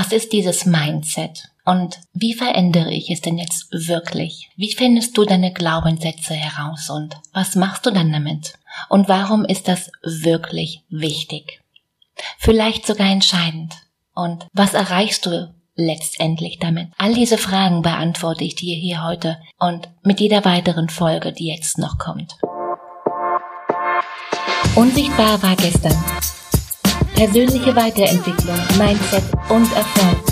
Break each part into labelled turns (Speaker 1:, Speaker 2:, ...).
Speaker 1: was ist dieses Mindset? Und wie verändere ich es denn jetzt wirklich? Wie findest du deine Glaubenssätze heraus und was machst du dann damit? Und warum ist das wirklich wichtig? Vielleicht sogar entscheidend. Und was erreichst du letztendlich damit? All diese Fragen beantworte ich dir hier heute und mit jeder weiteren Folge, die jetzt noch kommt. Unsichtbar war gestern. Persönliche Weiterentwicklung, Mindset und Erfolg.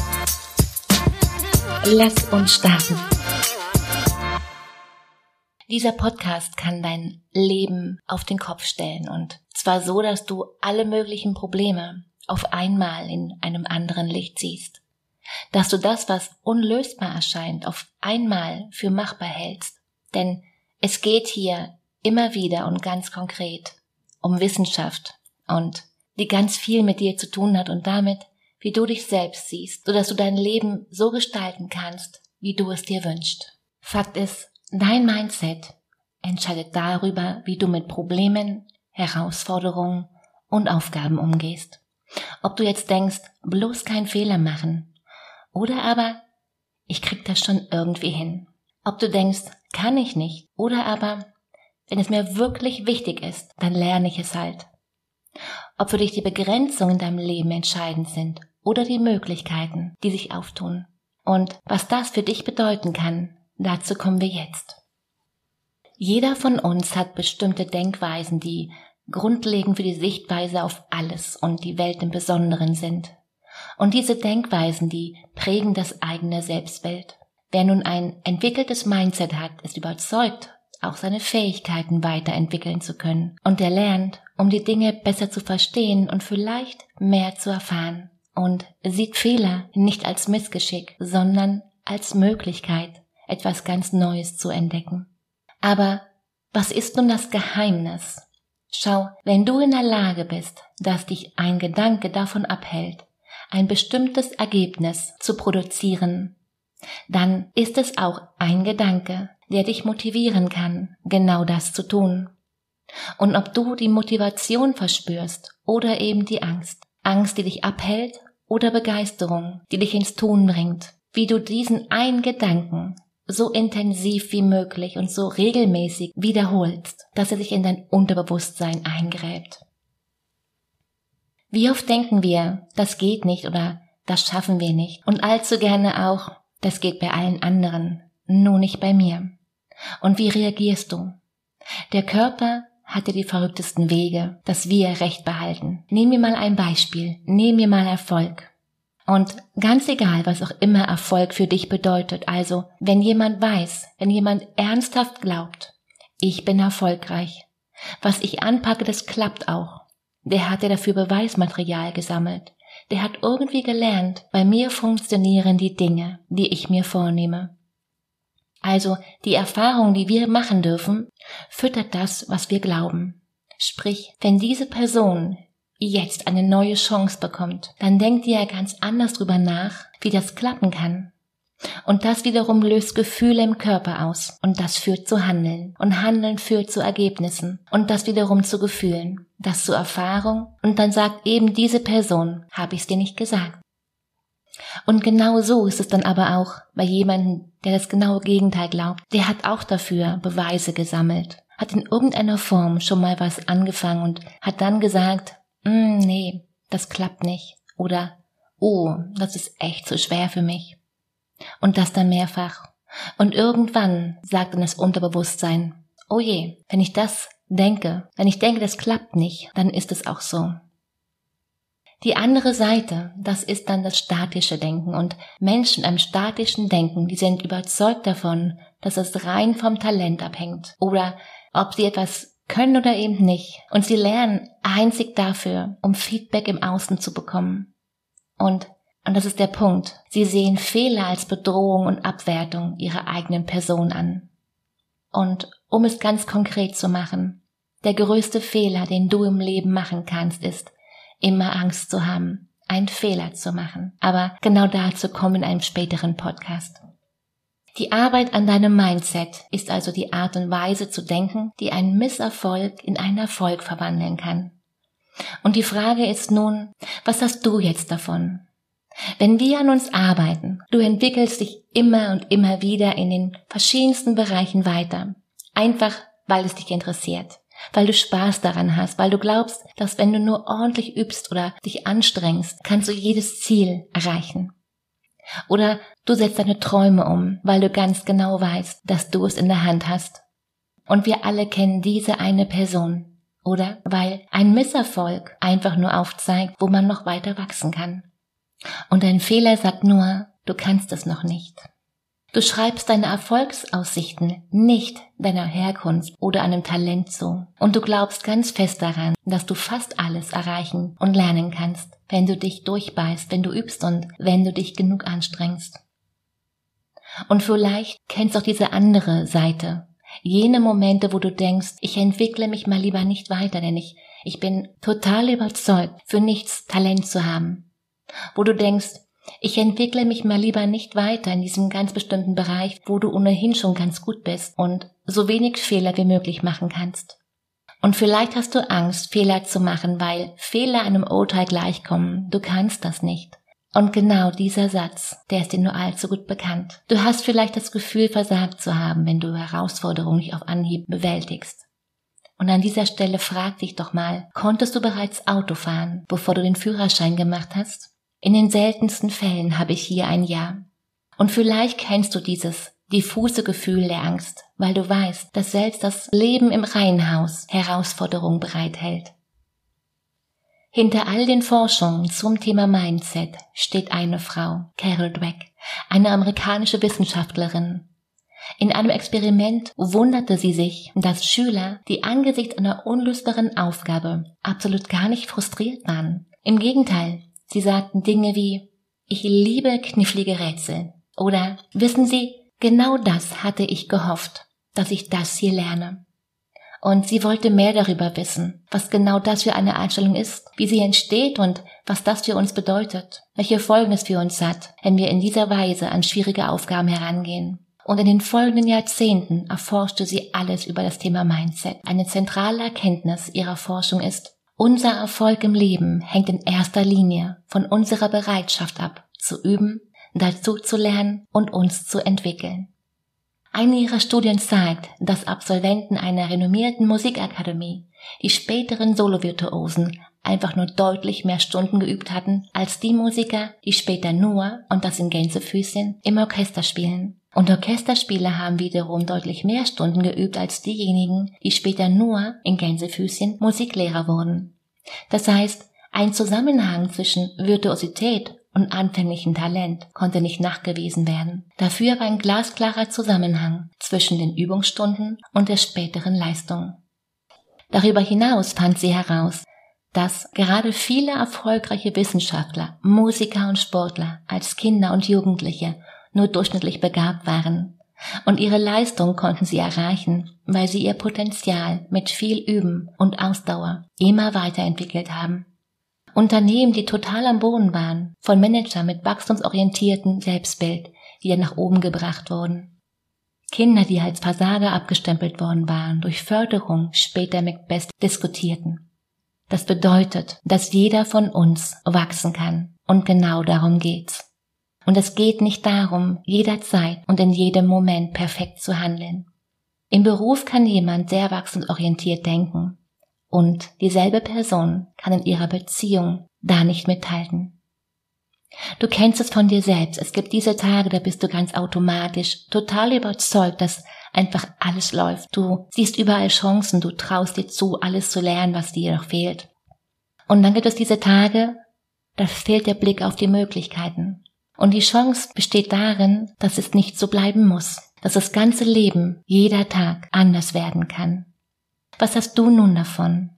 Speaker 1: Lass uns starten. Dieser Podcast kann dein Leben auf den Kopf stellen und zwar so, dass du alle möglichen Probleme auf einmal in einem anderen Licht siehst. Dass du das, was unlösbar erscheint, auf einmal für machbar hältst. Denn es geht hier immer wieder und ganz konkret um Wissenschaft und die ganz viel mit dir zu tun hat und damit, wie du dich selbst siehst, so dass du dein Leben so gestalten kannst, wie du es dir wünschst. Fakt ist, dein Mindset entscheidet darüber, wie du mit Problemen, Herausforderungen und Aufgaben umgehst. Ob du jetzt denkst, bloß kein Fehler machen, oder aber, ich krieg das schon irgendwie hin. Ob du denkst, kann ich nicht, oder aber, wenn es mir wirklich wichtig ist, dann lerne ich es halt. Ob für dich die Begrenzungen in deinem Leben entscheidend sind oder die Möglichkeiten, die sich auftun. Und was das für dich bedeuten kann, dazu kommen wir jetzt. Jeder von uns hat bestimmte Denkweisen, die grundlegend für die Sichtweise auf alles und die Welt im Besonderen sind. Und diese Denkweisen, die prägen das eigene Selbstbild. Wer nun ein entwickeltes Mindset hat, ist überzeugt, auch seine Fähigkeiten weiterentwickeln zu können. Und er lernt, um die Dinge besser zu verstehen und vielleicht mehr zu erfahren und sieht Fehler nicht als Missgeschick, sondern als Möglichkeit, etwas ganz Neues zu entdecken. Aber was ist nun das Geheimnis? Schau, wenn du in der Lage bist, dass dich ein Gedanke davon abhält, ein bestimmtes Ergebnis zu produzieren, dann ist es auch ein Gedanke, der dich motivieren kann, genau das zu tun. Und ob du die Motivation verspürst oder eben die Angst, Angst, die dich abhält oder Begeisterung, die dich ins Tun bringt, wie du diesen einen Gedanken so intensiv wie möglich und so regelmäßig wiederholst, dass er sich in dein Unterbewusstsein eingräbt. Wie oft denken wir, das geht nicht oder das schaffen wir nicht und allzu gerne auch, das geht bei allen anderen, nur nicht bei mir. Und wie reagierst du? Der Körper hatte die verrücktesten Wege, dass wir Recht behalten. Nehmen wir mal ein Beispiel. Nehmen wir mal Erfolg. Und ganz egal, was auch immer Erfolg für dich bedeutet, also wenn jemand weiß, wenn jemand ernsthaft glaubt, ich bin erfolgreich, was ich anpacke, das klappt auch, der hat ja dafür Beweismaterial gesammelt, der hat irgendwie gelernt, bei mir funktionieren die Dinge, die ich mir vornehme. Also die Erfahrung, die wir machen dürfen, füttert das, was wir glauben. Sprich, wenn diese Person jetzt eine neue Chance bekommt, dann denkt ihr ja ganz anders drüber nach, wie das klappen kann. Und das wiederum löst Gefühle im Körper aus. Und das führt zu Handeln. Und Handeln führt zu Ergebnissen. Und das wiederum zu Gefühlen. Das zu Erfahrung. Und dann sagt eben diese Person, habe ich es dir nicht gesagt. Und genau so ist es dann aber auch bei jemandem, der das genaue Gegenteil glaubt. Der hat auch dafür Beweise gesammelt, hat in irgendeiner Form schon mal was angefangen und hat dann gesagt, mm, nee, das klappt nicht. Oder, oh, das ist echt zu schwer für mich. Und das dann mehrfach. Und irgendwann sagt dann das Unterbewusstsein, oh je, wenn ich das denke, wenn ich denke, das klappt nicht, dann ist es auch so. Die andere Seite, das ist dann das statische Denken und Menschen im statischen Denken, die sind überzeugt davon, dass es rein vom Talent abhängt oder ob sie etwas können oder eben nicht. Und sie lernen einzig dafür, um Feedback im Außen zu bekommen. Und, und das ist der Punkt, sie sehen Fehler als Bedrohung und Abwertung ihrer eigenen Person an. Und um es ganz konkret zu machen, der größte Fehler, den du im Leben machen kannst, ist, immer Angst zu haben, einen Fehler zu machen. Aber genau dazu kommen in einem späteren Podcast. Die Arbeit an deinem Mindset ist also die Art und Weise zu denken, die einen Misserfolg in einen Erfolg verwandeln kann. Und die Frage ist nun, was hast du jetzt davon? Wenn wir an uns arbeiten, du entwickelst dich immer und immer wieder in den verschiedensten Bereichen weiter. Einfach, weil es dich interessiert, weil du Spaß daran hast, weil du glaubst, dass wenn du nur ordentlich übst oder dich anstrengst, kannst du jedes Ziel erreichen. Oder du setzt deine Träume um, weil du ganz genau weißt, dass du es in der Hand hast. Und wir alle kennen diese eine Person. Oder weil ein Misserfolg einfach nur aufzeigt, wo man noch weiter wachsen kann. Und ein Fehler sagt nur, du kannst es noch nicht. Du schreibst deine Erfolgsaussichten nicht deiner Herkunft oder einem Talent zu. Und du glaubst ganz fest daran, dass du fast alles erreichen und lernen kannst, wenn du dich durchbeißt, wenn du übst und wenn du dich genug anstrengst. Und vielleicht kennst du auch diese andere Seite. Jene Momente, wo du denkst, ich entwickle mich mal lieber nicht weiter, denn ich, ich bin total überzeugt, für nichts Talent zu haben wo du denkst, ich entwickle mich mal lieber nicht weiter in diesem ganz bestimmten Bereich, wo du ohnehin schon ganz gut bist und so wenig Fehler wie möglich machen kannst. Und vielleicht hast du Angst, Fehler zu machen, weil Fehler einem Urteil gleichkommen. Du kannst das nicht. Und genau dieser Satz, der ist dir nur allzu gut bekannt. Du hast vielleicht das Gefühl, versagt zu haben, wenn du Herausforderungen nicht auf Anhieb bewältigst. Und an dieser Stelle frag dich doch mal, konntest du bereits Auto fahren, bevor du den Führerschein gemacht hast? In den seltensten Fällen habe ich hier ein Ja. Und vielleicht kennst du dieses diffuse Gefühl der Angst, weil du weißt, dass selbst das Leben im Reihenhaus Herausforderungen bereithält. Hinter all den Forschungen zum Thema Mindset steht eine Frau, Carol Dweck, eine amerikanische Wissenschaftlerin. In einem Experiment wunderte sie sich, dass Schüler, die angesichts einer unlösbaren Aufgabe absolut gar nicht frustriert waren. Im Gegenteil, Sie sagten Dinge wie, ich liebe knifflige Rätsel. Oder, wissen Sie, genau das hatte ich gehofft, dass ich das hier lerne. Und sie wollte mehr darüber wissen, was genau das für eine Einstellung ist, wie sie entsteht und was das für uns bedeutet, welche Folgen es für uns hat, wenn wir in dieser Weise an schwierige Aufgaben herangehen. Und in den folgenden Jahrzehnten erforschte sie alles über das Thema Mindset. Eine zentrale Erkenntnis ihrer Forschung ist, unser Erfolg im Leben hängt in erster Linie von unserer Bereitschaft ab, zu üben, dazu zu lernen und uns zu entwickeln. Eine ihrer Studien zeigt, dass Absolventen einer renommierten Musikakademie, die späteren Solovirtuosen, einfach nur deutlich mehr Stunden geübt hatten als die Musiker, die später nur, und das in Gänsefüßchen, im Orchester spielen. Und Orchesterspieler haben wiederum deutlich mehr Stunden geübt als diejenigen, die später nur in Gänsefüßchen Musiklehrer wurden. Das heißt, ein Zusammenhang zwischen Virtuosität und anfänglichem Talent konnte nicht nachgewiesen werden. Dafür war ein glasklarer Zusammenhang zwischen den Übungsstunden und der späteren Leistung. Darüber hinaus fand sie heraus, dass gerade viele erfolgreiche Wissenschaftler, Musiker und Sportler als Kinder und Jugendliche nur durchschnittlich begabt waren. Und ihre Leistung konnten sie erreichen, weil sie ihr Potenzial mit viel Üben und Ausdauer immer weiterentwickelt haben. Unternehmen, die total am Boden waren, von Managern mit wachstumsorientierten Selbstbild, die dann nach oben gebracht wurden. Kinder, die als Versager abgestempelt worden waren, durch Förderung später Macbeth diskutierten. Das bedeutet, dass jeder von uns wachsen kann. Und genau darum geht's. Und es geht nicht darum, jederzeit und in jedem Moment perfekt zu handeln. Im Beruf kann jemand sehr wachstumsorientiert denken. Und dieselbe Person kann in ihrer Beziehung da nicht mithalten. Du kennst es von dir selbst. Es gibt diese Tage, da bist du ganz automatisch total überzeugt, dass einfach alles läuft. Du siehst überall Chancen, du traust dir zu, alles zu lernen, was dir noch fehlt. Und dann gibt es diese Tage, da fehlt der Blick auf die Möglichkeiten. Und die Chance besteht darin, dass es nicht so bleiben muss, dass das ganze Leben, jeder Tag anders werden kann. Was hast du nun davon?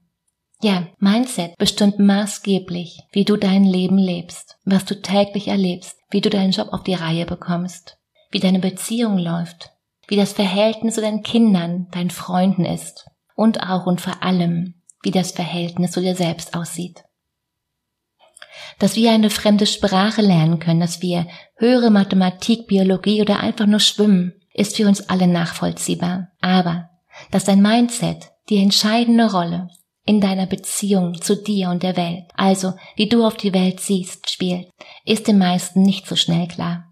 Speaker 1: Ja, Mindset bestimmt maßgeblich, wie du dein Leben lebst, was du täglich erlebst, wie du deinen Job auf die Reihe bekommst, wie deine Beziehung läuft, wie das Verhältnis zu deinen Kindern, deinen Freunden ist und auch und vor allem, wie das Verhältnis zu dir selbst aussieht dass wir eine fremde Sprache lernen können, dass wir höhere Mathematik, Biologie oder einfach nur schwimmen, ist für uns alle nachvollziehbar. Aber dass dein Mindset die entscheidende Rolle in deiner Beziehung zu dir und der Welt, also wie du auf die Welt siehst, spielt, ist den meisten nicht so schnell klar.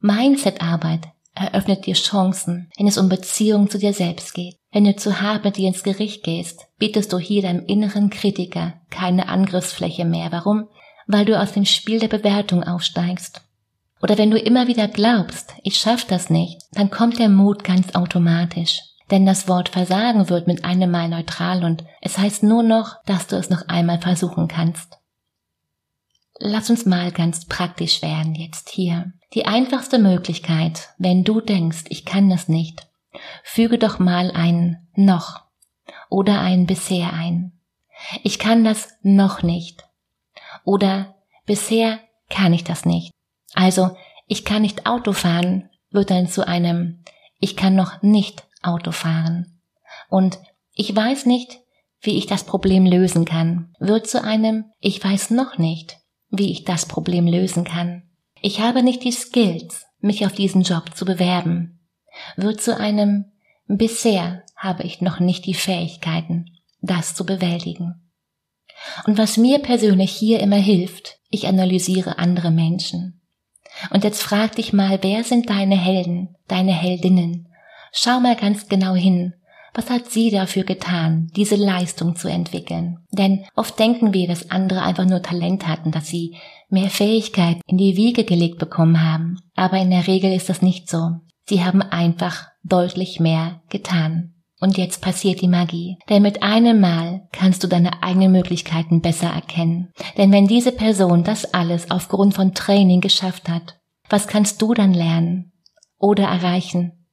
Speaker 1: Mindset-Arbeit eröffnet dir Chancen, wenn es um Beziehung zu dir selbst geht. Wenn du zu hart mit dir ins Gericht gehst, bietest du hier deinem inneren Kritiker keine Angriffsfläche mehr. Warum? Weil du aus dem Spiel der Bewertung aufsteigst. Oder wenn du immer wieder glaubst, ich schaff das nicht, dann kommt der Mut ganz automatisch. Denn das Wort Versagen wird mit einem Mal neutral und es heißt nur noch, dass du es noch einmal versuchen kannst. Lass uns mal ganz praktisch werden jetzt hier. Die einfachste Möglichkeit, wenn du denkst, ich kann das nicht, füge doch mal ein noch oder ein bisher ein. Ich kann das noch nicht. Oder bisher kann ich das nicht. Also, ich kann nicht Auto fahren, wird dann zu einem ich kann noch nicht Auto fahren. Und ich weiß nicht, wie ich das Problem lösen kann, wird zu einem Ich weiß noch nicht, wie ich das Problem lösen kann. Ich habe nicht die Skills, mich auf diesen Job zu bewerben, wird zu einem Bisher habe ich noch nicht die Fähigkeiten, das zu bewältigen. Und was mir persönlich hier immer hilft, ich analysiere andere Menschen. Und jetzt frag dich mal, wer sind deine Helden, deine Heldinnen? Schau mal ganz genau hin. Was hat sie dafür getan, diese Leistung zu entwickeln? Denn oft denken wir, dass andere einfach nur Talent hatten, dass sie mehr Fähigkeit in die Wiege gelegt bekommen haben. Aber in der Regel ist das nicht so. Sie haben einfach deutlich mehr getan. Und jetzt passiert die Magie. Denn mit einem Mal kannst du deine eigenen Möglichkeiten besser erkennen. Denn wenn diese Person das alles aufgrund von Training geschafft hat, was kannst du dann lernen oder erreichen?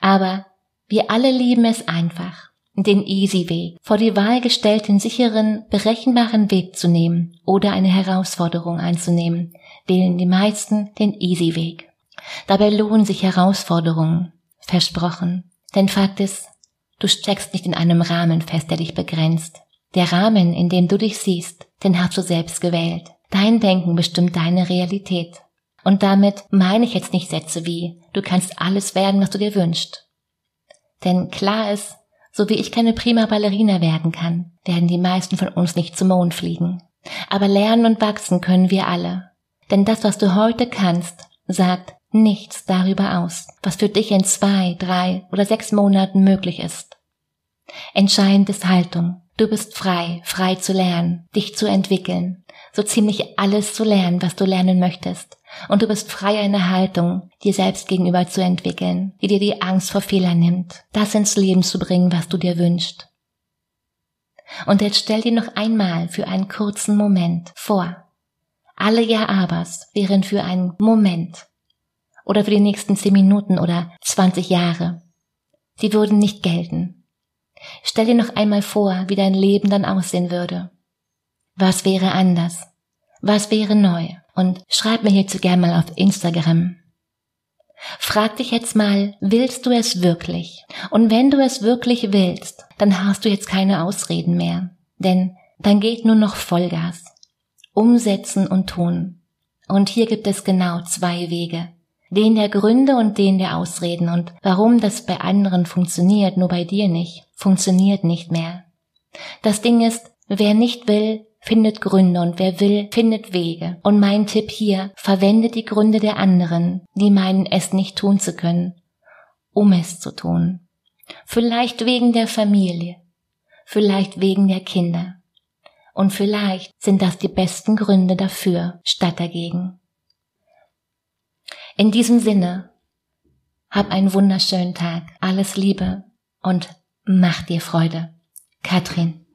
Speaker 1: Aber wir alle lieben es einfach, den Easy Weg, vor die Wahl gestellten sicheren, berechenbaren Weg zu nehmen oder eine Herausforderung einzunehmen, wählen die meisten den Easy Weg. Dabei lohnen sich Herausforderungen, versprochen. Denn Fakt ist, du steckst nicht in einem Rahmen fest, der dich begrenzt. Der Rahmen, in dem du dich siehst, den hast du selbst gewählt. Dein Denken bestimmt deine Realität. Und damit meine ich jetzt nicht Sätze wie, du kannst alles werden, was du dir wünschst. Denn klar ist, so wie ich keine prima Ballerina werden kann, werden die meisten von uns nicht zum Mond fliegen. Aber lernen und wachsen können wir alle. Denn das, was du heute kannst, sagt nichts darüber aus, was für dich in zwei, drei oder sechs Monaten möglich ist. Entscheidend ist Haltung. Du bist frei, frei zu lernen, dich zu entwickeln, so ziemlich alles zu lernen, was du lernen möchtest. Und du bist frei, eine Haltung dir selbst gegenüber zu entwickeln, die dir die Angst vor Fehlern nimmt, das ins Leben zu bringen, was du dir wünschst. Und jetzt stell dir noch einmal für einen kurzen Moment vor, alle Ja-Abers wären für einen Moment oder für die nächsten zehn Minuten oder 20 Jahre. Sie würden nicht gelten. Stell dir noch einmal vor, wie dein Leben dann aussehen würde. Was wäre anders? Was wäre neu? Und schreib mir hierzu gerne mal auf Instagram. Frag dich jetzt mal, willst du es wirklich? Und wenn du es wirklich willst, dann hast du jetzt keine Ausreden mehr. Denn dann geht nur noch Vollgas. Umsetzen und tun. Und hier gibt es genau zwei Wege. Den der Gründe und den der Ausreden. Und warum das bei anderen funktioniert, nur bei dir nicht, funktioniert nicht mehr. Das Ding ist, wer nicht will, findet Gründe und wer will, findet Wege. Und mein Tipp hier, verwende die Gründe der anderen, die meinen, es nicht tun zu können, um es zu tun. Vielleicht wegen der Familie, vielleicht wegen der Kinder. Und vielleicht sind das die besten Gründe dafür, statt dagegen. In diesem Sinne, hab einen wunderschönen Tag, alles Liebe und mach dir Freude. Katrin